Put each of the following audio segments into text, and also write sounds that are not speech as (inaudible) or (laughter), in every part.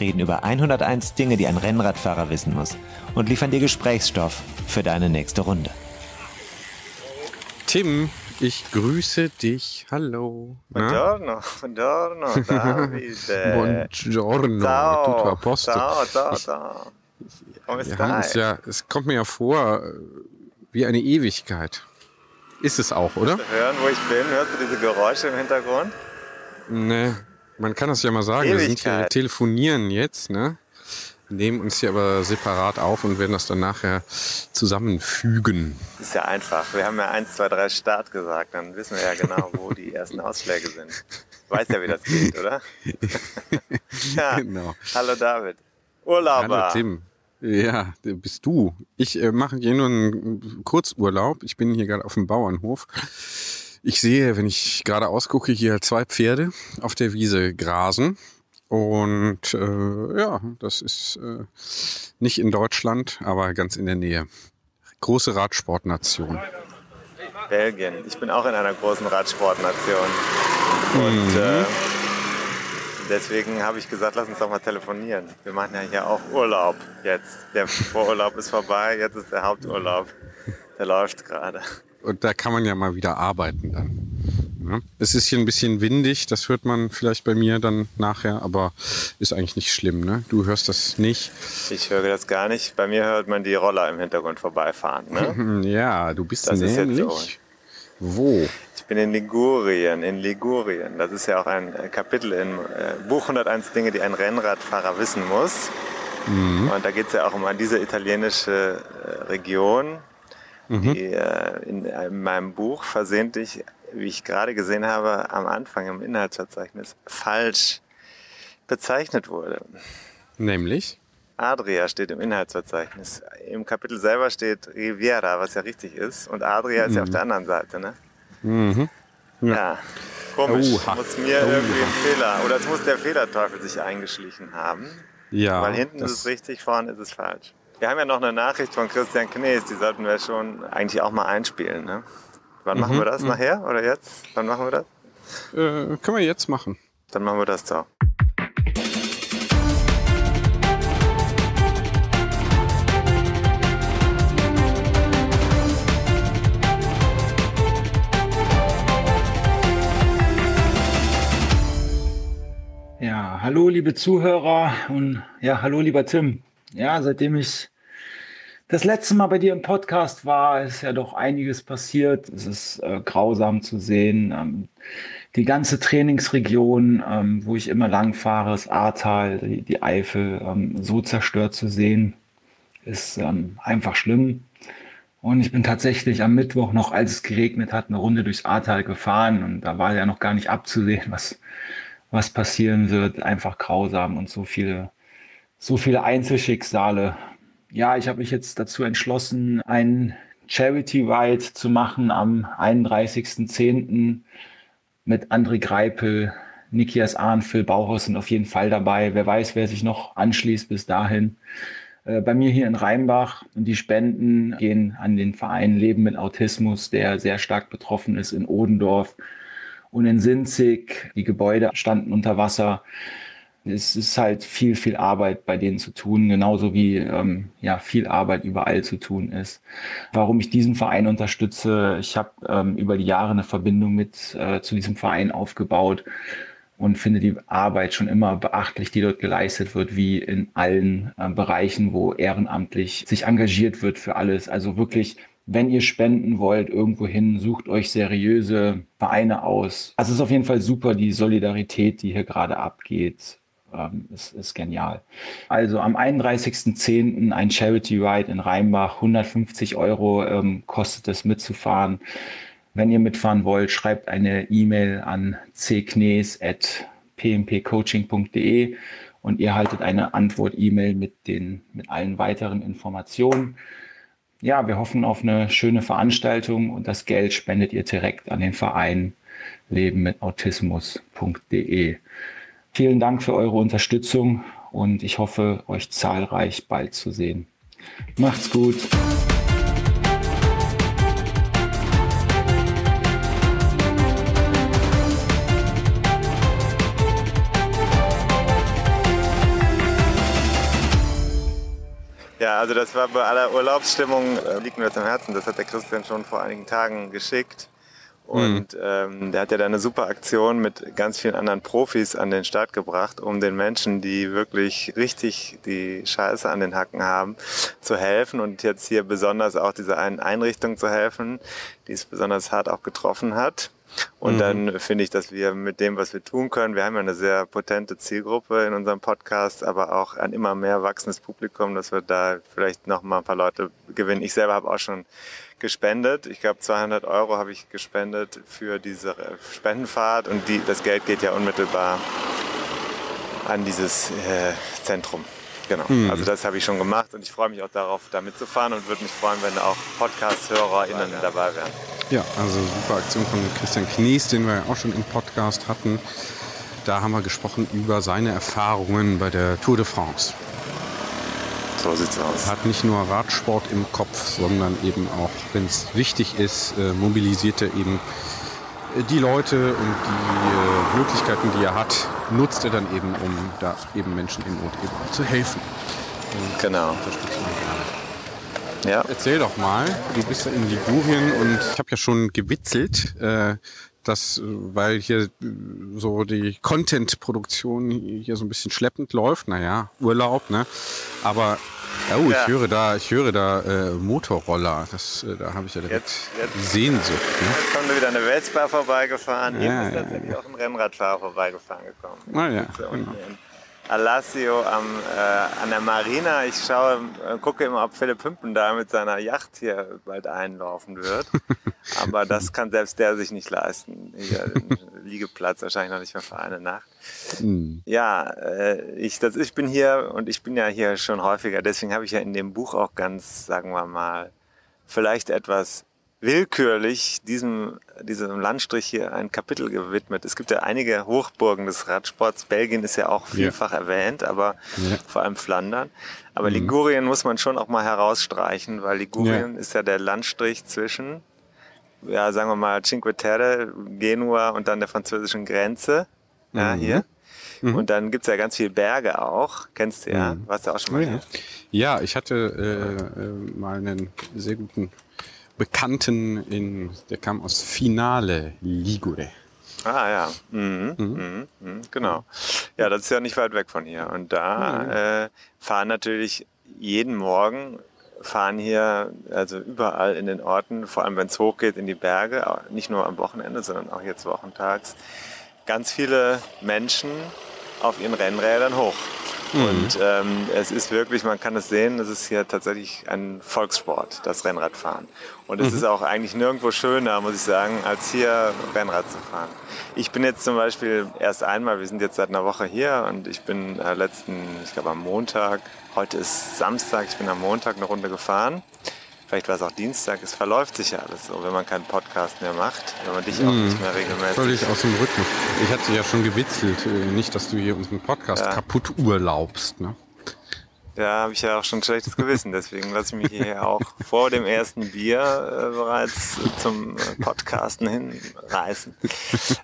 reden über 101 Dinge, die ein Rennradfahrer wissen muss und liefern dir Gesprächsstoff für deine nächste Runde. Tim, ich grüße dich. Hallo. Buongiorno, buongiorno, (laughs) Davide. Buongiorno, Ciao, tutto a posto. ciao, ciao, ciao. Come stai? ja, es kommt mir ja vor äh, wie eine Ewigkeit. Ist es auch, oder? Hören, wo ich bin? Hörst du diese Geräusche im Hintergrund? Ne, man kann das ja mal sagen. Wir sind hier Ewigkeit. telefonieren jetzt, ne? Nehmen uns hier aber separat auf und werden das dann nachher zusammenfügen. Ist ja einfach. Wir haben ja 1, 2, 3 Start gesagt. Dann wissen wir ja genau, wo die (laughs) ersten Ausschläge sind. Weiß ja, wie das geht, oder? (laughs) ja. Genau. Hallo David. Urlauber. Hallo Tim. Ja, bist du. Ich äh, mache hier nur einen Kurzurlaub. Ich bin hier gerade auf dem Bauernhof. Ich sehe, wenn ich gerade ausgucke, hier zwei Pferde auf der Wiese grasen. Und äh, ja, das ist äh, nicht in Deutschland, aber ganz in der Nähe. Große Radsportnation. Belgien. Ich bin auch in einer großen Radsportnation. Und Mhm. äh, deswegen habe ich gesagt, lass uns doch mal telefonieren. Wir machen ja hier auch Urlaub jetzt. Der Vorurlaub ist vorbei, jetzt ist der Haupturlaub. Der läuft gerade. Und da kann man ja mal wieder arbeiten dann. Ja. Es ist hier ein bisschen windig, das hört man vielleicht bei mir dann nachher, aber ist eigentlich nicht schlimm. Ne? Du hörst das nicht. Ich höre das gar nicht. Bei mir hört man die Roller im Hintergrund vorbeifahren. Ne? (laughs) Ja, du bist Das ist jetzt nämlich. so. Wo? Ich bin in Ligurien, in Ligurien. Das ist ja auch ein äh, Kapitel im äh, Buch 101 Dinge, die ein Rennradfahrer wissen muss. Und da geht es ja auch um diese italienische äh, Region, die äh, in, in meinem Buch versehentlich, wie ich gerade gesehen habe, am Anfang im Inhaltsverzeichnis falsch bezeichnet wurde. Nämlich? Adria steht im Inhaltsverzeichnis. Im Kapitel selber steht Riviera, was ja richtig ist. Und Adria ist ja auf der anderen Seite, ne? Mhm. Ja. Komisch. Oha. Muss mir irgendwie ein Fehler. Oder es muss der Fehlerteufel sich eingeschlichen haben. Ja. Weil hinten ist es richtig, vorne ist es falsch. Wir haben ja noch eine Nachricht von Christian Knees, die sollten wir schon eigentlich auch mal einspielen. Ne? Wann machen wir das? Nachher oder jetzt? Wann machen wir das? Äh, können wir jetzt machen. Dann machen wir das so. Ja, hallo liebe Zuhörer und ja, hallo lieber Tim. Ja, seitdem ich das letzte Mal bei dir im Podcast war, ist ja doch einiges passiert. Es ist äh, grausam zu sehen. Ähm, die ganze Trainingsregion, ähm, wo ich immer lang fahre, das Ahrtal, die, die Eifel, ähm, so zerstört zu sehen, ist ähm, einfach schlimm. Und ich bin tatsächlich am Mittwoch noch, als es geregnet hat, eine Runde durchs Ahrtal gefahren und da war ja noch gar nicht abzusehen, was, was passieren wird. Einfach grausam und so viele, so viele Einzelschicksale. Ja, ich habe mich jetzt dazu entschlossen, einen Charity Ride zu machen am 31.10. mit André Greipel, Nikias Ahn, Phil Bauhaus sind auf jeden Fall dabei. Wer weiß, wer sich noch anschließt bis dahin. Äh, Bei mir hier in Rheinbach und die Spenden gehen an den Verein Leben mit Autismus, der sehr stark betroffen ist in Odendorf und in Sinzig. Die Gebäude standen unter Wasser. Es ist halt viel, viel Arbeit bei denen zu tun, genauso wie ähm, ja viel Arbeit überall zu tun ist. Warum ich diesen Verein unterstütze, ich habe ähm, über die Jahre eine Verbindung mit äh, zu diesem Verein aufgebaut und finde die Arbeit schon immer beachtlich, die dort geleistet wird, wie in allen äh, Bereichen, wo ehrenamtlich sich engagiert wird für alles. Also wirklich, wenn ihr spenden wollt irgendwohin, sucht euch seriöse Vereine aus. Also es ist auf jeden Fall super, die Solidarität, die hier gerade abgeht. Ähm, ist, ist genial. Also am 31.10. ein Charity Ride in Rheinbach, 150 Euro ähm, kostet es mitzufahren. Wenn ihr mitfahren wollt, schreibt eine E-Mail an cknes.pmpcoaching.de und ihr haltet eine Antwort-E-Mail mit, mit allen weiteren Informationen. Ja, wir hoffen auf eine schöne Veranstaltung und das Geld spendet ihr direkt an den Verein Leben mit Autismus.de. Vielen Dank für eure Unterstützung und ich hoffe, euch zahlreich bald zu sehen. Macht's gut. Ja, also das war bei aller Urlaubsstimmung, äh, liegt mir das am Herzen. Das hat der Christian schon vor einigen Tagen geschickt. Und mhm. ähm, der hat ja da eine super Aktion mit ganz vielen anderen Profis an den Start gebracht, um den Menschen, die wirklich richtig die Scheiße an den Hacken haben, zu helfen und jetzt hier besonders auch dieser einen Einrichtung zu helfen, die es besonders hart auch getroffen hat. Und mhm. dann finde ich, dass wir mit dem, was wir tun können, wir haben ja eine sehr potente Zielgruppe in unserem Podcast, aber auch ein immer mehr wachsendes Publikum, dass wir da vielleicht noch mal ein paar Leute gewinnen. Ich selber habe auch schon gespendet. Ich glaube, 200 Euro habe ich gespendet für diese Spendenfahrt und die, das Geld geht ja unmittelbar an dieses äh, Zentrum. Genau. Mhm. Also das habe ich schon gemacht und ich freue mich auch darauf, da mitzufahren und würde mich freuen, wenn auch Podcast-HörerInnen dabei wären. Ja, also super Aktion von Christian Knies, den wir ja auch schon im Podcast hatten. Da haben wir gesprochen über seine Erfahrungen bei der Tour de France. So sieht's aus. Hat nicht nur Radsport im Kopf, sondern eben auch, wenn es wichtig ist, äh, mobilisiert er eben die Leute und die äh, Möglichkeiten, die er hat, nutzt er dann eben, um da eben Menschen in Not eben zu helfen. Und genau. Ja. Erzähl doch mal, du bist ja in Ligurien und ich habe ja schon gewitzelt, äh, dass, weil hier äh, so die Content-Produktion hier so ein bisschen schleppend läuft, naja, Urlaub, ne? Aber oh, ja. ich höre da, ich höre da äh, Motorroller. Das, äh, da habe ich ja direkt jetzt, jetzt, Sehnsucht. Ne? Jetzt kommt wieder eine Vespa vorbeigefahren. Ja, Eben ist tatsächlich auch ein Rennradfahrer vorbeigefahren gekommen. Ah, ja, genau. Alassio am, äh, an der Marina. Ich schaue, äh, gucke immer, ob Philipp Hümpen da mit seiner Yacht hier bald einlaufen wird. (laughs) Aber das kann selbst der sich nicht leisten. Hier, Liegeplatz wahrscheinlich noch nicht mehr für eine Nacht. Mhm. Ja, äh, ich, das, ich bin hier und ich bin ja hier schon häufiger. Deswegen habe ich ja in dem Buch auch ganz, sagen wir mal, vielleicht etwas willkürlich diesem, diesem Landstrich hier ein Kapitel gewidmet. Es gibt ja einige Hochburgen des Radsports. Belgien ist ja auch vielfach ja. erwähnt, aber ja. vor allem Flandern. Aber mhm. Ligurien muss man schon auch mal herausstreichen, weil Ligurien ja. ist ja der Landstrich zwischen, ja, sagen wir mal, Cinque Terre, Genua und dann der französischen Grenze. Ja, mhm. hier. Mhm. Und dann gibt's ja ganz viele Berge auch. Kennst du ja? Mhm. Warst du auch schon mal ja. hier? Ja, ich hatte äh, äh, mal einen sehr guten Bekannten, in, der kam aus Finale Ligure. Ah ja, mhm. Mhm. Mhm. mhm. genau. Ja, das ist ja nicht weit weg von hier. Und da äh, fahren natürlich jeden Morgen fahren hier also überall in den Orten, vor allem wenn es hochgeht in die Berge, nicht nur am Wochenende, sondern auch jetzt wochentags, ganz viele Menschen auf ihren Rennrädern hoch. Mhm. Und ähm, es ist wirklich, man kann es sehen, es ist hier tatsächlich ein Volkssport, das Rennradfahren. Und es mhm. ist auch eigentlich nirgendwo schöner, muss ich sagen, als hier Rennrad zu fahren. Ich bin jetzt zum Beispiel erst einmal, wir sind jetzt seit einer Woche hier und ich bin äh, letzten, ich glaube am Montag, heute ist Samstag, ich bin am Montag eine Runde gefahren vielleicht war es auch Dienstag, es verläuft sich ja alles so, wenn man keinen Podcast mehr macht, wenn man dich auch mm, nicht mehr regelmäßig. Völlig aus dem Rhythmus. Ich hatte ja schon gewitzelt, äh, nicht, dass du hier unseren Podcast ja. kaputt urlaubst. Ne? Ja, habe ich ja auch schon ein schlechtes Gewissen, deswegen lasse ich mich hier auch vor dem ersten Bier äh, bereits zum äh, Podcasten hinreißen.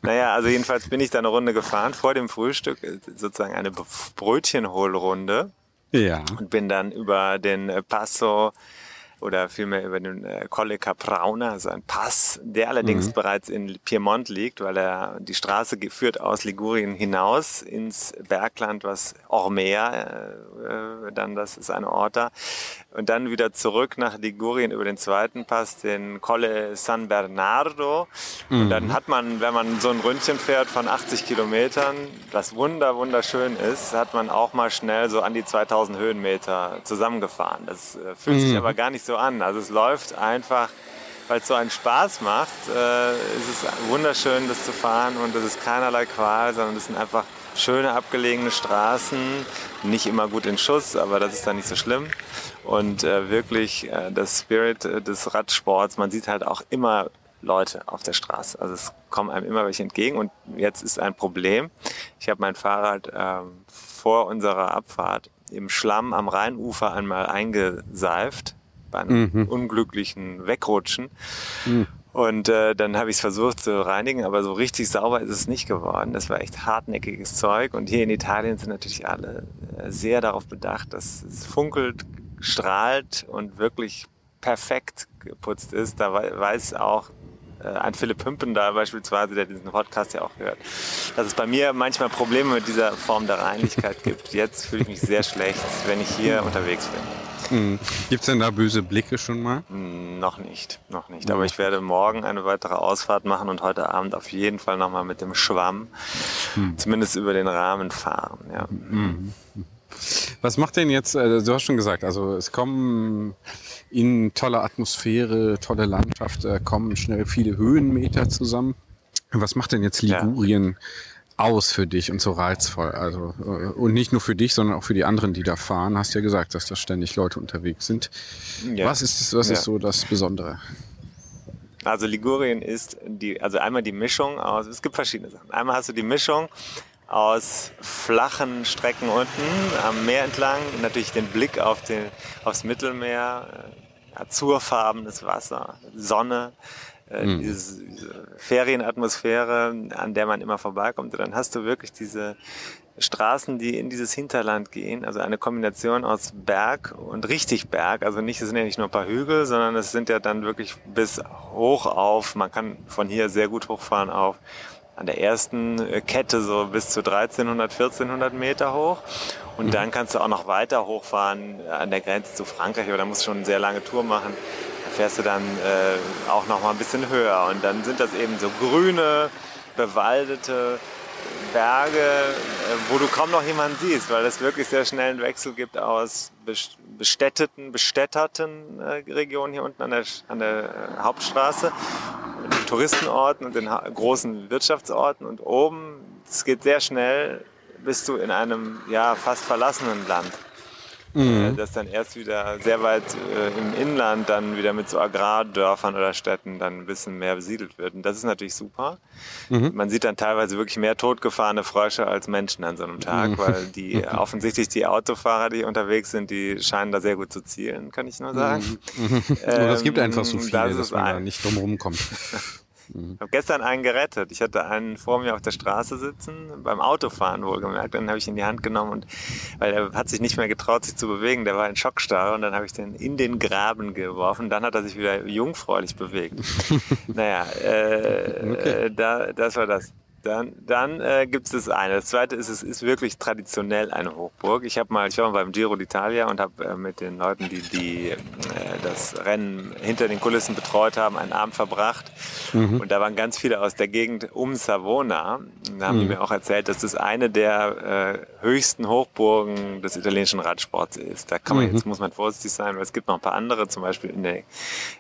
Naja, also jedenfalls bin ich da eine Runde gefahren, vor dem Frühstück, äh, sozusagen eine Brötchenholrunde. Ja. Und bin dann über den Passo oder vielmehr über den äh, Colle Caprauna, also ein Pass, der allerdings mhm. bereits in Piemont liegt, weil er die Straße führt aus Ligurien hinaus ins Bergland, was Ormea, äh, dann das ist ein Ort da, und dann wieder zurück nach Ligurien über den zweiten Pass, den Colle San Bernardo. Mhm. Und dann hat man, wenn man so ein Ründchen fährt von 80 Kilometern, das wunder, wunderschön ist, hat man auch mal schnell so an die 2000 Höhenmeter zusammengefahren. Das äh, fühlt mhm. sich aber gar nicht so an. Also es läuft einfach, weil es so einen Spaß macht, äh, ist es wunderschön, das zu fahren und es ist keinerlei Qual, sondern es sind einfach schöne abgelegene Straßen, nicht immer gut in Schuss, aber das ist dann nicht so schlimm. Und äh, wirklich äh, das Spirit äh, des Radsports, man sieht halt auch immer Leute auf der Straße. Also es kommen einem immer welche entgegen und jetzt ist ein Problem. Ich habe mein Fahrrad ähm, vor unserer Abfahrt im Schlamm am Rheinufer einmal eingeseift bei einem mhm. unglücklichen Wegrutschen. Mhm. Und äh, dann habe ich es versucht zu reinigen, aber so richtig sauber ist es nicht geworden. Das war echt hartnäckiges Zeug. Und hier in Italien sind natürlich alle äh, sehr darauf bedacht, dass es funkelt, strahlt und wirklich perfekt geputzt ist. Da weiß auch äh, ein Philipp Hümpen da beispielsweise, der diesen Podcast ja auch hört, dass es bei mir manchmal Probleme mit dieser Form der Reinlichkeit gibt. Jetzt fühle ich mich sehr schlecht, wenn ich hier unterwegs bin. Mhm. Gibt es denn da böse Blicke schon mal? Hm, noch nicht, noch nicht. Aber ich werde morgen eine weitere Ausfahrt machen und heute Abend auf jeden Fall nochmal mit dem Schwamm mhm. zumindest über den Rahmen fahren. Ja. Mhm. Was macht denn jetzt, äh, du hast schon gesagt, also es kommen in tolle Atmosphäre, tolle Landschaft, äh, kommen schnell viele Höhenmeter zusammen. Was macht denn jetzt Ligurien? Ja aus für dich und so reizvoll. Also äh, und nicht nur für dich, sondern auch für die anderen, die da fahren. Hast ja gesagt, dass da ständig Leute unterwegs sind. Ja. Was ist was ja. ist so das Besondere? Also Ligurien ist die, also einmal die Mischung aus. Es gibt verschiedene Sachen. Einmal hast du die Mischung aus flachen Strecken unten am Meer entlang, natürlich den Blick auf den, aufs Mittelmeer, äh, azurfarbenes Wasser, Sonne, äh, mhm. diese, diese Ferienatmosphäre, an der man immer vorbeikommt. Und dann hast du wirklich diese Straßen, die in dieses Hinterland gehen, also eine Kombination aus Berg und richtig Berg, also nicht, es sind ja nicht nur ein paar Hügel, sondern es sind ja dann wirklich bis hoch auf, man kann von hier sehr gut hochfahren auf an der ersten Kette so bis zu 1300, 1400 Meter hoch. Und mhm. dann kannst du auch noch weiter hochfahren an der Grenze zu Frankreich, aber da musst du schon eine sehr lange Tour machen fährst du dann äh, auch noch mal ein bisschen höher. Und dann sind das eben so grüne, bewaldete Berge, äh, wo du kaum noch jemanden siehst, weil es wirklich sehr schnell einen Wechsel gibt aus bestätteten, bestätterten äh, Regionen hier unten an der, an der äh, Hauptstraße, Touristenorten und den großen Wirtschaftsorten und oben, es geht sehr schnell, bist du in einem ja fast verlassenen Land. Mhm. Äh, das dann erst wieder sehr weit äh, im Inland dann wieder mit so Agrardörfern oder Städten dann ein bisschen mehr besiedelt wird. Und das ist natürlich super. Mhm. Man sieht dann teilweise wirklich mehr totgefahrene Frösche als Menschen an so einem Tag, mhm. weil die (laughs) offensichtlich die Autofahrer, die unterwegs sind, die scheinen da sehr gut zu zielen, kann ich nur sagen. Mhm. ähm, (laughs) es gibt einfach so viele, das dass man da nicht drum rumkommt. (laughs) Ich habe gestern einen gerettet. Ich hatte einen vor mir auf der Straße sitzen, beim Autofahren wohlgemerkt. Dann habe ich ihn in die Hand genommen und weil er hat sich nicht mehr getraut, sich zu bewegen. Der war in Schockstarre und dann habe ich den in den Graben geworfen. Dann hat er sich wieder jungfräulich bewegt. (laughs) naja, äh, okay. äh, da, das war das. Dann, dann äh, gibt es das eine. Das zweite ist, es ist wirklich traditionell eine Hochburg. Ich habe mal, ich war mal beim Giro d'Italia und habe äh, mit den Leuten, die, die äh, das Rennen hinter den Kulissen betreut haben, einen Abend verbracht. Mhm. Und da waren ganz viele aus der Gegend um Savona. Und da haben mhm. die mir auch erzählt, dass das eine der äh, höchsten Hochburgen des italienischen Radsports ist. Da kann man mhm. jetzt muss man vorsichtig sein, weil es gibt noch ein paar andere, zum Beispiel in der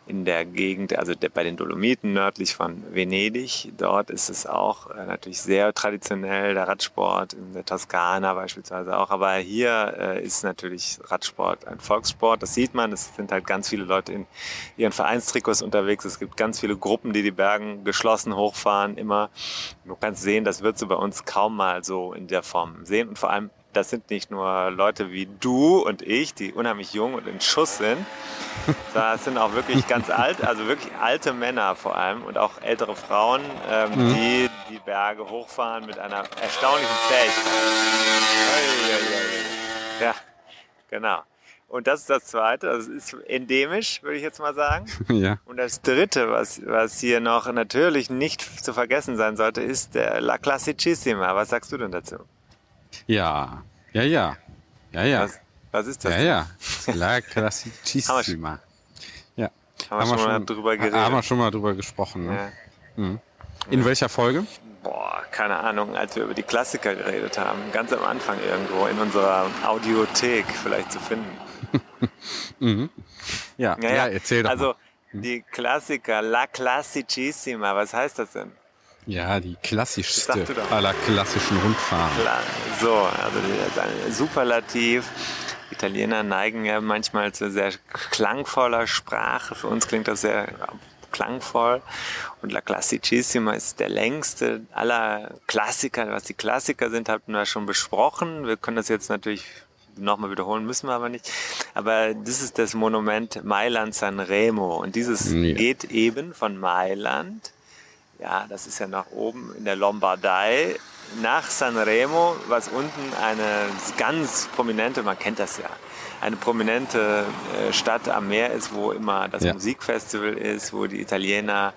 in der Gegend, also der, bei den Dolomiten nördlich von Venedig. Dort ist es auch äh, natürlich sehr traditionell, der Radsport, in der Toskana beispielsweise auch. Aber hier äh, ist natürlich Radsport ein Volkssport, das sieht man. Es sind halt ganz viele Leute in ihren Vereinstrikots unterwegs. Es gibt ganz viele Gruppen, die die Bergen geschlossen hochfahren, immer. Du kannst sehen, das wird du bei uns kaum mal so in der Form sehen. Und vor allem, das sind nicht nur Leute wie du und ich, die unheimlich jung und in Schuss sind, (laughs) sondern es sind auch wirklich ganz alt, also wirklich alte Männer vor allem und auch ältere Frauen, ähm, mhm. die die Berge hochfahren mit einer erstaunlichen Fähigkeit. Ja, genau. Und das ist das Zweite, das ist endemisch, würde ich jetzt mal sagen. (laughs) Ja. Und das Dritte, was, was hier noch natürlich nicht zu vergessen sein sollte, ist der La Classicissima. Was sagst du denn dazu? Ja. Ja, ja. Ja, ja. Was, was ist das? Ja, ja. (laughs) La Classicissima. Ja. Haben wir schon mal drüber geredet? Haben wir schon mal drüber gesprochen. Ne? Ja. In welcher Folge? Boah, keine Ahnung, als wir über die Klassiker geredet haben. Ganz am Anfang irgendwo in unserer Audiothek vielleicht zu finden. (laughs) Ja, ja, Ja, erzähl doch Also mal. die Klassiker, La Classicissima, was heißt das denn? Ja, die klassischste aller klassischen Rundfahrten. So, also ein Superlativ. Italiener neigen ja manchmal zu sehr klangvoller Sprache. Für uns klingt das sehr klangvoll. Und La Classicissima ist der längste aller Klassiker. Was die Klassiker sind, hatten wir schon besprochen. Wir können das jetzt natürlich nochmal wiederholen, müssen wir aber nicht. Aber das ist das Monument Mailand San Remo. Und dieses Ja. geht eben von Mailand ja, das ist ja nach oben in der Lombardei, nach Sanremo, was unten eine ganz prominente, man kennt das ja, eine prominente äh, Stadt am Meer ist, wo immer das Ja. Musikfestival ist, wo die Italiener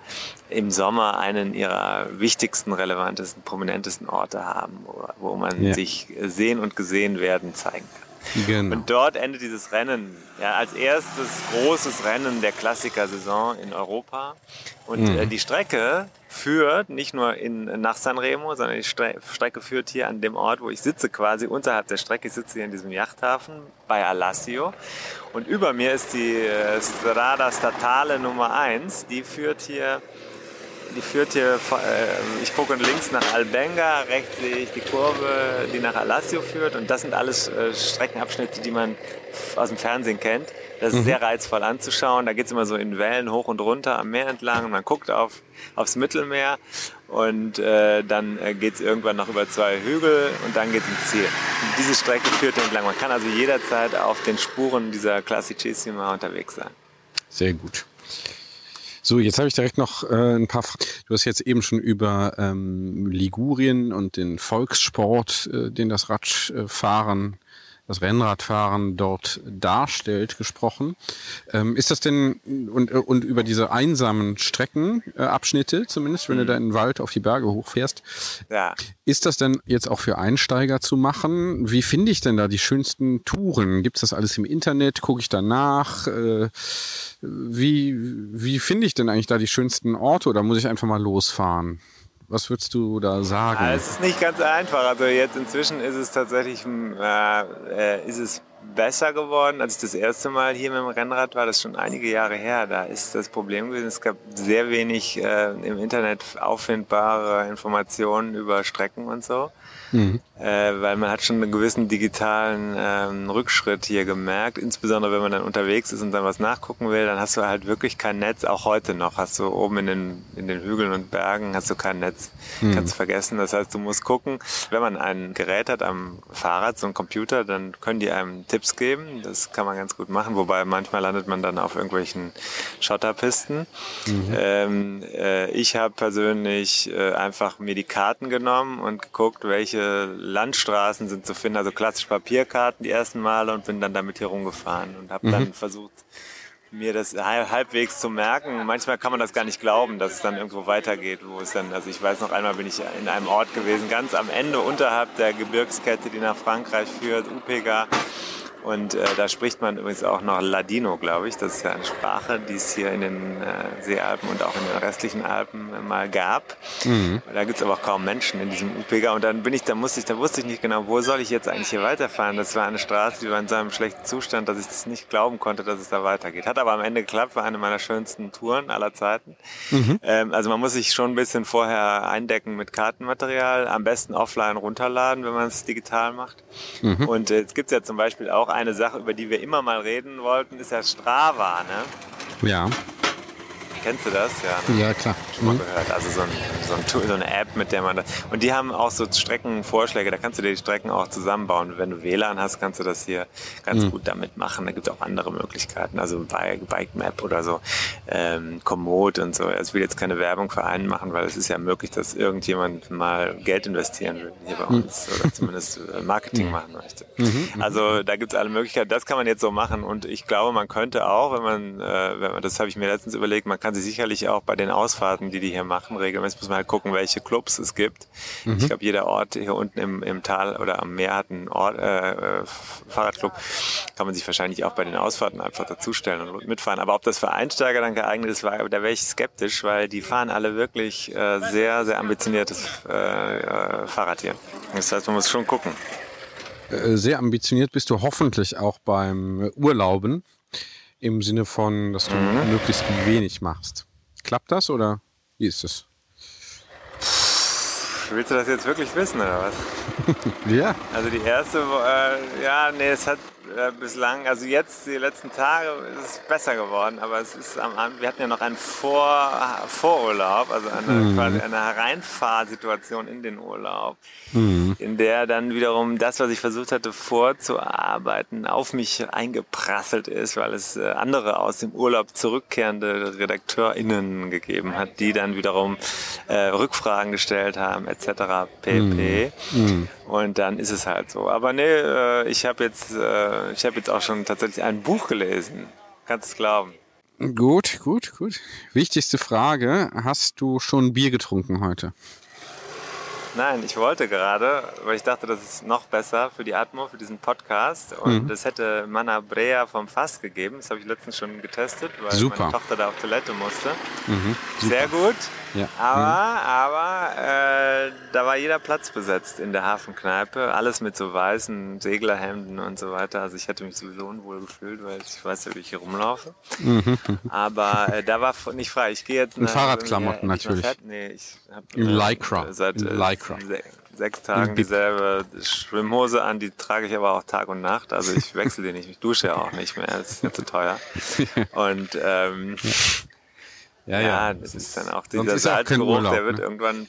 im Sommer einen ihrer wichtigsten, relevantesten, prominentesten Orte haben, wo, wo man Ja. sich sehen und gesehen werden zeigen kann. Genau. Und dort endet dieses Rennen. Ja, als erstes großes Rennen der Klassiker-Saison in Europa. Und Mhm. äh, die Strecke führt nicht nur in, nach Sanremo, sondern die Stre Strecke führt hier an dem Ort, wo ich sitze, quasi unterhalb der Strecke. Ich sitze hier in diesem Yachthafen bei Alassio. Und über mir ist die äh, Strada Statale Nummer 1. Die führt hier die führt hier, äh, ich gucke links nach Albenga, rechts sehe ich die Kurve, die nach Alassio führt und das sind alles äh, Streckenabschnitte, die man aus dem Fernsehen kennt. Das ist sehr reizvoll anzuschauen. Da geht's immer so in Wellen hoch und runter am Meer entlang und man guckt auf, aufs Mittelmeer und äh, dann äh, geht's irgendwann noch über zwei Hügel und dann geht's ins Ziel. Und diese Strecke führt entlang. Man kann also jederzeit auf den Spuren dieser Classicissima unterwegs sein. Sehr gut. So, jetzt habe ich direkt noch äh, ein paar Fragen. Du hast jetzt eben schon über ähm, Ligurien und den Volkssport, äh, den das Radfahren, das Rennradfahren dort darstellt, gesprochen. Ähm, ist das denn und, und über diese einsamen Streckenabschnitte, äh, Abschnitte zumindest, wenn du da in den Wald auf die Berge hochfährst, Ja. ist das denn jetzt auch für Einsteiger zu machen? Wie finde ich denn da die schönsten Touren? Gibt es das alles im Internet? Gucke ich danach? Äh, wie wie finde ich denn eigentlich da die schönsten Orte oder muss ich einfach mal losfahren? Was würdest du da sagen? Ah, es ist nicht ganz einfach. Also jetzt inzwischen ist es tatsächlich m, äh, äh, ist es besser geworden. Als ich das erste Mal hier mit dem Rennrad war, das ist schon einige Jahre her, da ist das Problem gewesen, es gab sehr wenig äh, im Internet auffindbare Informationen über Strecken und so. Äh, weil man hat schon einen gewissen digitalen ähm, Rückschritt hier gemerkt. Insbesondere wenn man dann unterwegs ist und dann was nachgucken will, dann hast du halt wirklich kein Netz. Auch heute noch hast du oben in den, in den Hügeln und Bergen hast du kein Netz. Kannst vergessen. Das heißt, du musst gucken. Wenn man ein Gerät hat am Fahrrad, so ein Computer, dann können die einem Tipps geben. Das kann man ganz gut machen. Wobei manchmal landet man dann auf irgendwelchen Schotterpisten. Ähm, äh, ich habe persönlich äh, einfach mir die Karten genommen und geguckt, welche Landstraßen sind zu finden. Also klassisch Papierkarten die ersten Male und bin dann damit hier rumgefahren und habe dann versucht, mir das hal- halbwegs zu merken. Manchmal kann man das gar nicht glauben, dass es dann irgendwo weitergeht, wo es dann, also ich weiß noch einmal bin ich in einem Ort gewesen, ganz am Ende unterhalb der Gebirgskette, die nach Frankreich führt, Upega. Und äh, da spricht man übrigens auch noch Ladino, glaube ich. Das ist ja eine Sprache, die es hier in den äh, Seealpen und auch in den restlichen Alpen äh, mal gab. Da gibt es aber auch kaum Menschen in diesem Upega. Und dann bin ich, da musste ich, da wusste ich nicht genau, wo soll ich jetzt eigentlich hier weiterfahren. Das war eine Straße, die war in so einem schlechten Zustand, dass ich das nicht glauben konnte, dass es da weitergeht. Hat aber am Ende geklappt, war eine meiner schönsten Touren aller Zeiten. Ähm, also man muss sich schon ein bisschen vorher eindecken mit Kartenmaterial. Am besten offline runterladen, wenn man es digital macht. Und äh, jetzt gibt's ja zum Beispiel auch eine Sache, über die wir immer mal reden wollten, ist ja Strava. Ne? ja. Kennst du das? Ja, ne? Ja, klar. Schon mal Mhm. gehört. Also so, ein, so, ein Tool, so eine App, mit der man das. Und die haben auch so Streckenvorschläge, da kannst du dir die Strecken auch zusammenbauen. Wenn du WLAN hast, kannst du das hier ganz Mhm. gut damit machen. Da gibt es auch andere Möglichkeiten, also Bike, Bike Map oder so, ähm, Komoot und so. Also ich will jetzt keine Werbung für einen machen, weil es ist ja möglich, dass irgendjemand mal Geld investieren will hier bei Mhm. uns oder zumindest äh, Marketing (laughs) machen möchte. Also da gibt es alle Möglichkeiten. Das kann man jetzt so machen und ich glaube, man könnte auch, wenn man, äh, wenn man das habe ich mir letztens überlegt, man kann sich sicherlich auch bei den Ausfahrten, die die hier machen, regelmäßig muss man halt gucken, welche Clubs es gibt. Ich glaube, jeder Ort hier unten im, im Tal oder am Meer hat einen Ort, äh, äh, Fahrradclub. Kann man sich wahrscheinlich auch bei den Ausfahrten einfach dazustellen und mitfahren. Aber ob das für Einsteiger dann geeignet ist, war, da wäre ich skeptisch, weil die fahren alle wirklich äh, sehr, sehr ambitioniertes äh, äh, Fahrrad hier. Das heißt, man muss schon gucken. Äh, Sehr ambitioniert bist du hoffentlich auch beim Urlauben. Im Sinne von, dass du Mhm. möglichst wenig machst. Klappt das oder wie ist es? Willst du das jetzt wirklich wissen oder was? (laughs) Ja. Also die erste, äh, ja, nee, es hat äh, bislang, also jetzt die letzten Tage ist es besser geworden, aber es ist am Anfang, wir hatten ja noch einen Vor, Vorurlaub, also eine, quasi eine Hereinfahrsituation in den Urlaub, in der dann wiederum das, was ich versucht hatte vorzuarbeiten, auf mich eingeprasselt ist, weil es äh, andere aus dem Urlaub zurückkehrende RedakteurInnen gegeben hat, die dann wiederum äh, Rückfragen gestellt haben, etc. pp. Und dann ist es halt so. Aber nee, äh, ich habe jetzt, äh, ich habe jetzt auch schon tatsächlich ein Buch gelesen. Kannst du es glauben? Gut, gut, gut. Wichtigste Frage. Hast du schon Bier getrunken heute? Nein, ich wollte gerade, weil ich dachte, das ist noch besser für die Atmo, für diesen Podcast. Und es hätte Manna Brea vom Fass gegeben. Das habe ich letztens schon getestet, weil Super. meine Tochter da auf Toilette musste. Sehr gut. Ja. Aber, aber äh, da war jeder Platz besetzt in der Hafenkneipe. Alles mit so weißen Seglerhemden und so weiter. Also ich hätte mich sowieso unwohl gefühlt, weil ich weiß ja, wie ich hier rumlaufe. Aber äh, da war nicht frei. Ich gehe jetzt In Fahrradklamotten natürlich. fett. Nee, ich hab, In Lycra. Seit In äh, Lycra. se sechs Tagen dieselbe Schwimmhose an. Die trage ich aber auch Tag und Nacht. Also ich wechsle die nicht. Ich dusche ja auch nicht mehr. Das ist ja zu teuer. (laughs) Und ähm, Ja, ja, das ist dann auch dieser Salzgeruch, der wird ne? irgendwann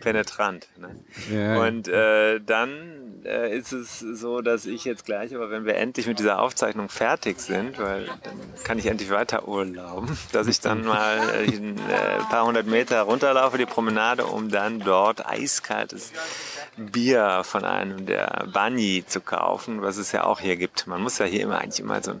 penetrant. Ne? Ja, ja. Und äh, dann äh, ist es so, dass ich jetzt gleich, aber wenn wir endlich mit dieser Aufzeichnung fertig sind, weil dann kann ich endlich weiter urlauben, (laughs) dass ich dann mal äh, ein äh, paar hundert Meter runterlaufe, die Promenade, um dann dort eiskaltes Bier von einem der Bani zu kaufen, was es ja auch hier gibt. Man muss ja hier immer eigentlich immer so, ein,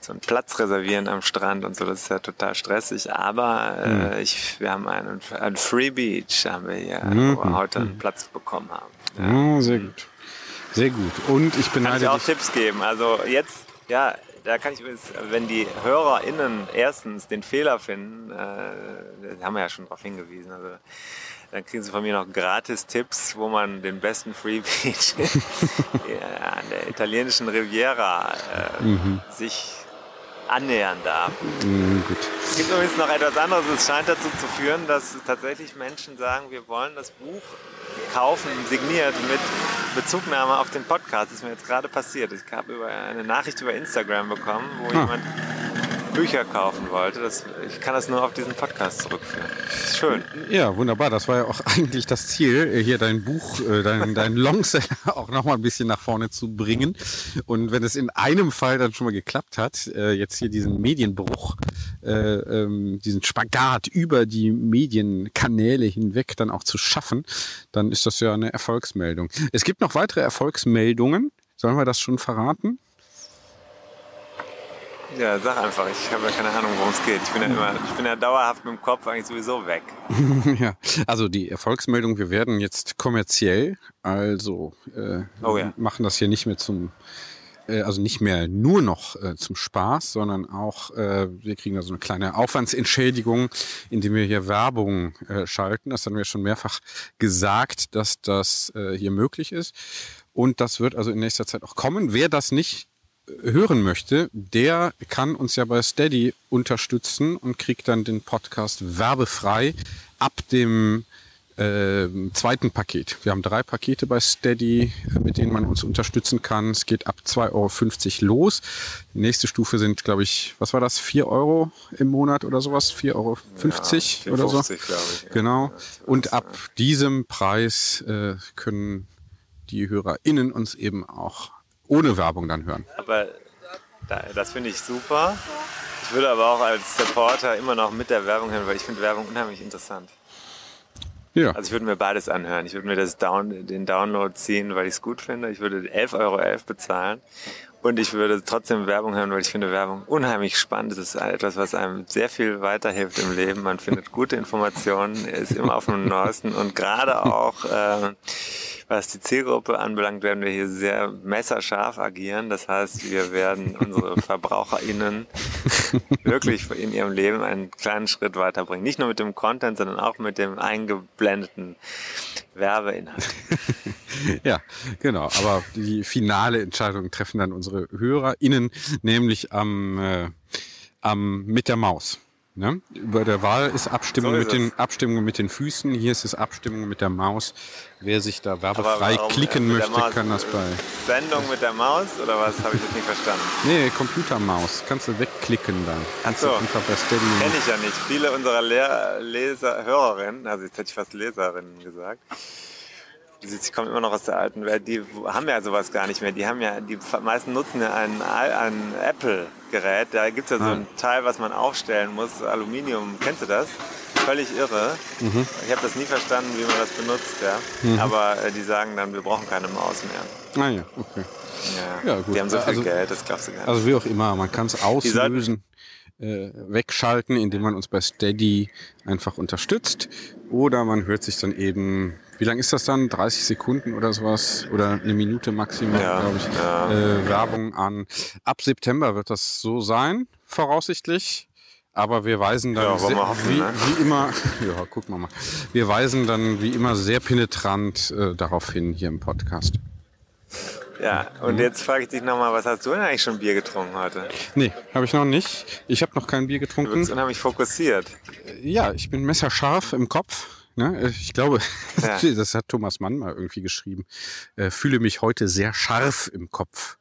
so einen Platz reservieren am Strand und so, das ist ja total stressig. Aber äh, ich, wir haben einen, einen Free Beach, haben wir hier, wo wir heute einen Platz bekommen haben. Ja. Sehr gut. Sehr gut. Und ich Kann beneide ich auch dich. Tipps geben. Also jetzt, ja, da kann ich übrigens, wenn die HörerInnen erstens den Fehler finden, äh, haben wir ja schon darauf hingewiesen, also dann kriegen sie von mir noch gratis Tipps, wo man den besten Free Beach (laughs) an der italienischen Riviera äh, sich annähern darf. Gut. Es gibt übrigens noch etwas anderes. Es scheint dazu zu führen, dass tatsächlich Menschen sagen, wir wollen das Buch kaufen, signiert mit Bezugnahme auf den Podcast. Das ist mir jetzt gerade passiert. Ich habe über eine Nachricht über Instagram bekommen, wo jemand Bücher kaufen wollte. Das, ich kann das nur auf diesen Podcast zurückführen. Ist schön. Ja, wunderbar. Das war ja auch (laughs) eigentlich das Ziel, hier dein Buch, äh, dein, (laughs) dein Longseller auch nochmal ein bisschen nach vorne zu bringen. Und wenn es in einem Fall dann schon mal geklappt hat, äh, jetzt hier diesen Medienbruch, äh, ähm, diesen Spagat über die Medienkanäle hinweg dann auch zu schaffen, dann ist das ja eine Erfolgsmeldung. Es gibt noch weitere Erfolgsmeldungen. Sollen wir das schon verraten? Ja, sag einfach. Ich habe ja keine Ahnung, worum es geht. Ich bin ja immer, ich bin ja dauerhaft mit dem Kopf eigentlich sowieso weg. (laughs) Ja, also die Erfolgsmeldung, wir werden jetzt kommerziell, also äh, Oh ja. machen das hier nicht mehr zum, äh, also nicht mehr nur noch äh, zum Spaß, sondern auch, äh, wir kriegen da so eine kleine Aufwandsentschädigung, indem wir hier Werbung äh, schalten. Das haben wir schon mehrfach gesagt, dass das äh, hier möglich ist. Und das wird also in nächster Zeit auch kommen. Wer das nicht hören möchte, der kann uns ja bei Steady unterstützen und kriegt dann den Podcast werbefrei ab dem äh, zweiten Paket. Wir haben drei Pakete bei Steady, äh, mit denen man uns unterstützen kann. Es geht ab 2,50 Euro los. Die nächste Stufe sind, glaube ich, was war das? 4 Euro im Monat oder sowas? 4,50 Euro ja, oder so. Ich. Genau. Und ab diesem Preis äh, können die HörerInnen uns eben auch ohne Werbung dann hören. Aber das finde ich super. Ich würde aber auch als Supporter immer noch mit der Werbung hören, weil ich finde Werbung unheimlich interessant. Ja. Also ich würde mir beides anhören. Ich würde mir das Down, den Download ziehen, weil ich es gut finde. Ich würde 11,11 Euro bezahlen. Und ich würde trotzdem Werbung hören, weil ich finde Werbung unheimlich spannend. Das ist etwas, was einem sehr viel weiterhilft im Leben. Man findet gute Informationen, ist immer auf dem Neuesten und gerade auch äh, was die Zielgruppe anbelangt, werden wir hier sehr messerscharf agieren. Das heißt, wir werden unsere VerbraucherInnen wirklich in ihrem Leben einen kleinen Schritt weiterbringen. Nicht nur mit dem Content, sondern auch mit dem eingeblendeten Werbeinhalt. (laughs) ja, genau. Aber die finale Entscheidung treffen dann unsere HörerInnen, nämlich am, äh, am mit der Maus. Ne? Über der Wahl ist Abstimmung so ist mit den Abstimmung mit den Füßen. Hier ist es Abstimmung mit der Maus. Wer sich da werbefrei klicken möchte, kann das bei. Sendung mit der Maus oder was? Habe ich jetzt nicht verstanden. Nee, Computermaus. Kannst du wegklicken dann. Kannst Ach so. Kenne ich ja nicht. Viele unserer Lehr Leser, Hörerinnen, also jetzt hätte ich fast Leserinnen gesagt, ich komme immer noch aus der alten Welt, die haben ja sowas gar nicht mehr. Die haben ja, die meisten nutzen ja ein, ein Apple-Gerät. Da gibt es ja so ein Teil, was man aufstellen muss, Aluminium. Kennst du das? Völlig irre. Mhm. Ich habe das nie verstanden, wie man das benutzt, ja. Mhm. Aber äh, die sagen dann, wir brauchen keine Maus mehr. Ah ja, okay. Ja, ja gut. Die haben so viel also, Geld, das glaubst du gar nicht. Also wie auch immer, man kann es auslösen äh, wegschalten, indem man uns bei Steady einfach unterstützt. Oder man hört sich dann eben wie lang ist das dann? 30 Sekunden oder sowas? Oder eine Minute maximal, ja, glaube ich. Ja. Äh, Werbung an. Ab September wird das so sein, voraussichtlich. Aber wir weisen dann ja, sehr, hoffen, wie, ne? wie, immer, (laughs) ja, guck mal mal. Wir weisen dann wie immer sehr penetrant äh, darauf hin hier im Podcast. Ja, und mhm. jetzt frage ich dich nochmal, was hast du denn eigentlich schon Bier getrunken heute? Nee, habe ich noch nicht. Ich habe noch kein Bier getrunken. Du bist unheimlich fokussiert. Ja, ich bin messerscharf im Kopf. Ne? Ich glaube, (laughs) ja. das hat Thomas Mann mal irgendwie geschrieben. Äh, fühle mich heute sehr scharf im Kopf.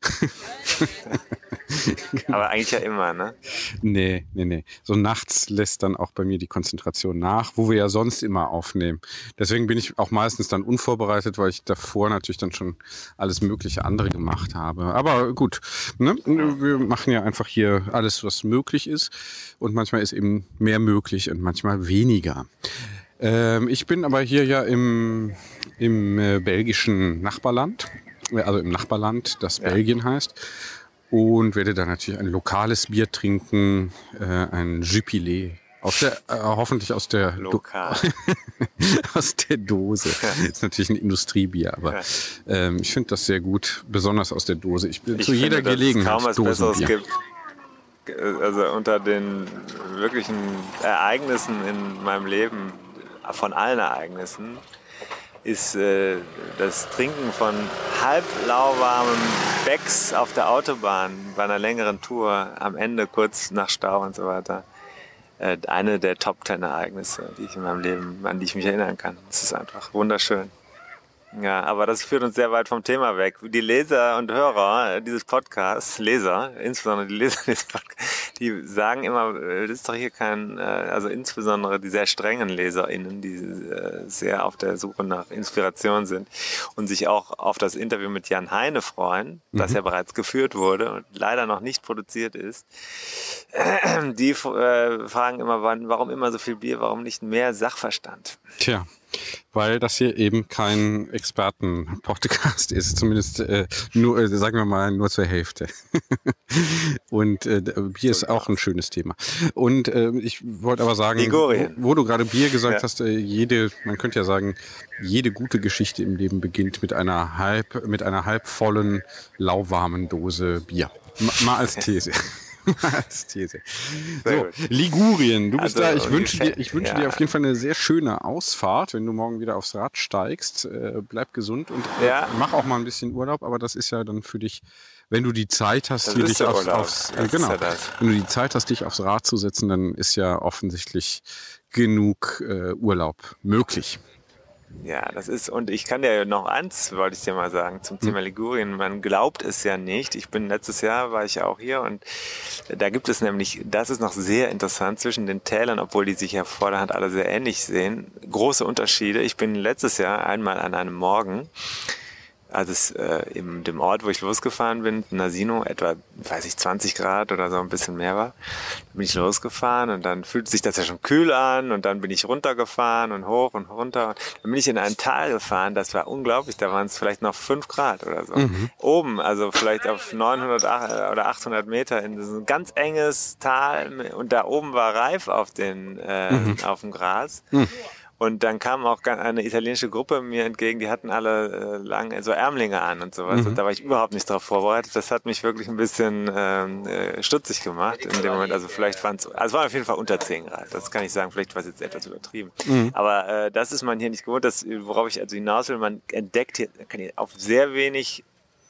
(laughs) Aber eigentlich ja immer, ne? Nee, nee, nee. So nachts lässt dann auch bei mir die Konzentration nach, wo wir ja sonst immer aufnehmen. Deswegen bin ich auch meistens dann unvorbereitet, weil ich davor natürlich dann schon alles mögliche andere gemacht habe. Aber gut, ne? wir machen ja einfach hier alles, was möglich ist. Und manchmal ist eben mehr möglich und manchmal weniger. Ähm, ich bin aber hier ja im, im äh, belgischen Nachbarland, also im Nachbarland, das ja. Belgien heißt. Und werde da natürlich ein lokales Bier trinken, äh, ein Jupiler. Aus der, äh, hoffentlich aus der, Lokal. (laughs) aus der Dose. Ist natürlich ein Industriebier, aber ja. ähm, ich finde das sehr gut, besonders aus der Dose. Ich bin ich zu jeder finde, Gelegenheit kaum was Besseres gibt also unter den wirklichen Ereignissen in meinem Leben von allen Ereignissen ist äh, das Trinken von halblauwarmem Becks auf der Autobahn bei einer längeren Tour am Ende kurz nach Stau und so weiter äh, eine der Top Ten Ereignisse, die ich in meinem Leben, an die ich mich erinnern kann. Es ist einfach wunderschön. Ja, aber das führt uns sehr weit vom Thema weg. Die Leser und Hörer dieses Podcasts, Leser, insbesondere die Leser (laughs) dieses Podcasts, die sagen immer, äh, das ist doch hier kein, äh, also insbesondere die sehr strengen LeserInnen, die äh, sehr auf der Suche nach Inspiration sind und sich auch auf das Interview mit Jan Heine freuen, mhm. das ja bereits geführt wurde und leider noch nicht produziert ist. (clears throat) Die fragen immer, warum immer so viel Bier, warum nicht mehr Sachverstand? Tja, weil das hier eben kein Experten-Podcast (laughs) ist, zumindest äh, nur, äh, sagen wir mal, nur zur Hälfte. (laughs) und äh, Bier ist auch ein schönes Thema. Und äh, ich wollte aber sagen, wo, wo, du gerade Bier gesagt ja. hast, äh, jede, man könnte ja sagen, jede gute Geschichte im Leben beginnt mit einer halb, mit einer halbvollen, lauwarmen Dose Bier. M mal als These. (laughs) (laughs) So, Ligurien, du bist Also, da. Ich wünsche dir, ich wünsche ja. dir auf jeden Fall eine sehr schöne Ausfahrt, wenn du morgen wieder aufs Rad steigst. Äh, bleib gesund und äh, Ja. mach auch mal ein bisschen Urlaub, aber das ist ja dann für dich, wenn du die Zeit hast, hier dich aufs, aufs äh, genau, ja wenn du die Zeit hast, dich aufs Rad zu setzen, dann ist ja offensichtlich genug äh, Urlaub möglich. Ja, das ist, und ich kann dir noch eins, wollte ich dir mal sagen, zum Thema Ligurien. Man glaubt es ja nicht. Ich bin letztes Jahr, war ich ja auch hier und da gibt es nämlich, das ist noch sehr interessant zwischen den Tälern, obwohl die sich ja vor der Hand alle sehr ähnlich sehen, große Unterschiede. Ich bin letztes Jahr einmal an einem Morgen, als es äh, in dem Ort, wo ich losgefahren bin, Nasino, etwa, weiß ich, 20 Grad oder so ein bisschen mehr war, bin ich losgefahren und dann fühlte sich das ja schon kühl an und dann bin ich runtergefahren und hoch und runter. Und dann bin ich in ein Tal gefahren, das war unglaublich, da waren es vielleicht noch 5 Grad oder so. Oben, also vielleicht auf 900 ach- oder 800 Meter in so ein ganz enges Tal und da oben war Reif auf, den, äh, auf dem Gras. Und dann kam auch eine italienische Gruppe mir entgegen, die hatten alle äh, lang so Ärmlinge an und sowas. Und da war ich überhaupt nicht darauf vorbereitet. Das hat mich wirklich ein bisschen ähm, äh, stutzig gemacht in dem Moment. Also vielleicht waren es, also es war auf jeden Fall unter 10 Grad. Das kann ich sagen. Vielleicht war es jetzt etwas übertrieben. Aber äh, das ist man hier nicht gewohnt. Das, worauf ich also hinaus will, man entdeckt hier, kann hier auf sehr wenig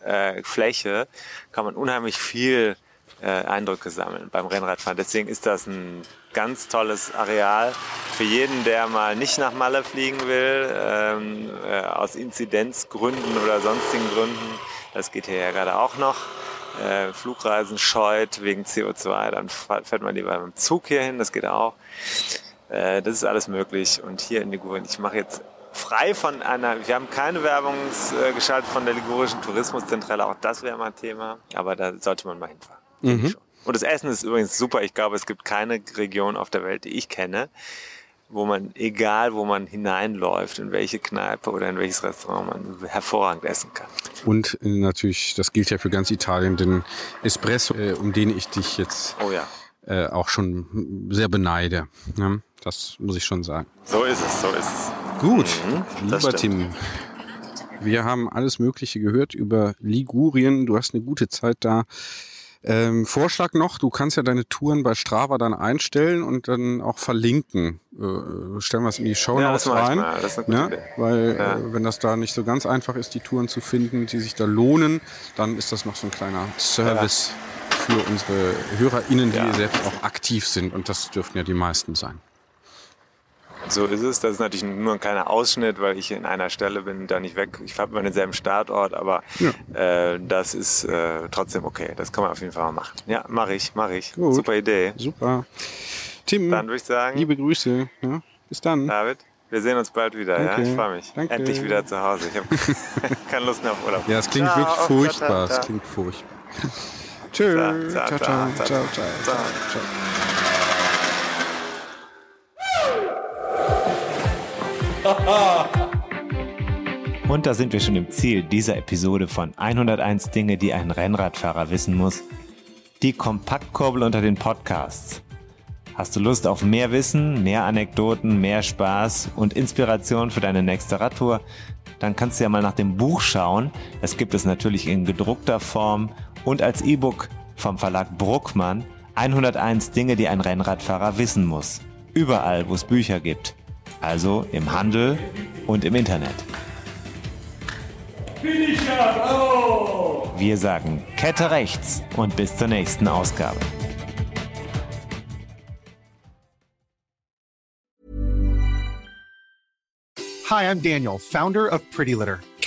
äh, Fläche kann man unheimlich viel äh, Eindrücke sammeln beim Rennradfahren. Deswegen ist das ein ganz tolles Areal für jeden, der mal nicht nach Malle fliegen will, ähm, äh, aus Inzidenzgründen oder sonstigen Gründen. Das geht hier ja gerade auch noch. Äh, Flugreisen scheut wegen CO2, dann fährt man lieber mit dem Zug hier hin, das geht auch. Äh, das ist alles möglich. Und hier in Ligurien, ich mache jetzt frei von einer, wir haben keine Werbung äh, geschaltet von der Ligurischen Tourismuszentrale, auch das wäre mal Thema, aber da sollte man mal hinfahren. Schon. Und das Essen ist übrigens super. Ich glaube, es gibt keine Region auf der Welt, die ich kenne, wo man, egal wo man hineinläuft, in welche Kneipe oder in welches Restaurant man hervorragend essen kann. Und äh, natürlich, das gilt ja für ganz Italien, den Espresso, äh, um den ich dich jetzt Oh ja. äh, auch schon sehr beneide. Ne? Das muss ich schon sagen. So ist es, so ist es. Gut, Mhm, lieber. Tim. Wir haben alles Mögliche gehört über Ligurien. Du hast eine gute Zeit da. Ähm, Vorschlag noch, du kannst ja deine Touren bei Strava dann einstellen und dann auch verlinken. Äh, stellen wir es in die Show Ja, Notes das mach ich rein. ne? Weil Ja. äh, wenn das da nicht so ganz einfach ist, die Touren zu finden, die sich da lohnen, dann ist das noch so ein kleiner Service für unsere HörerInnen, die Ja. selbst auch aktiv sind. Und das dürften ja die meisten sein. So ist es. Das ist natürlich nur ein kleiner Ausschnitt, weil ich in einer Stelle bin, da nicht weg. Ich habe immer denselben Startort, aber äh, das ist äh, trotzdem okay. Das kann man auf jeden Fall mal machen. Ja, mache ich, mache ich. Gut. Super Idee. Super. Tim, Dann würde ich sagen, liebe Grüße. Ja? Bis dann. David, wir sehen uns bald wieder. Danke. Ja, ich freue mich. Danke. Endlich wieder zu Hause. Ich habe (laughs) keine Lust mehr auf Urlaub. Ja, es klingt Ciao. wirklich furchtbar. Es klingt furchtbar. (laughs) Tschö. Ciao, ciao, ciao, ciao, ciao, ciao. ciao. Und da sind wir schon im Ziel dieser Episode von 101 Dinge, die ein Rennradfahrer wissen muss. Die Kompaktkurbel unter den Podcasts. Hast du Lust auf mehr Wissen, mehr Anekdoten, mehr Spaß und Inspiration für deine nächste Radtour? Dann kannst du ja mal nach dem Buch schauen. Das gibt es natürlich in gedruckter Form und als E-Book vom Verlag Bruckmann. 101 Dinge, die ein Rennradfahrer wissen muss. Überall, wo es Bücher gibt. Also im Handel und im Internet. Wir sagen Kette rechts und bis zur nächsten Ausgabe. Hi, I'm Daniel, founder of Pretty Litter.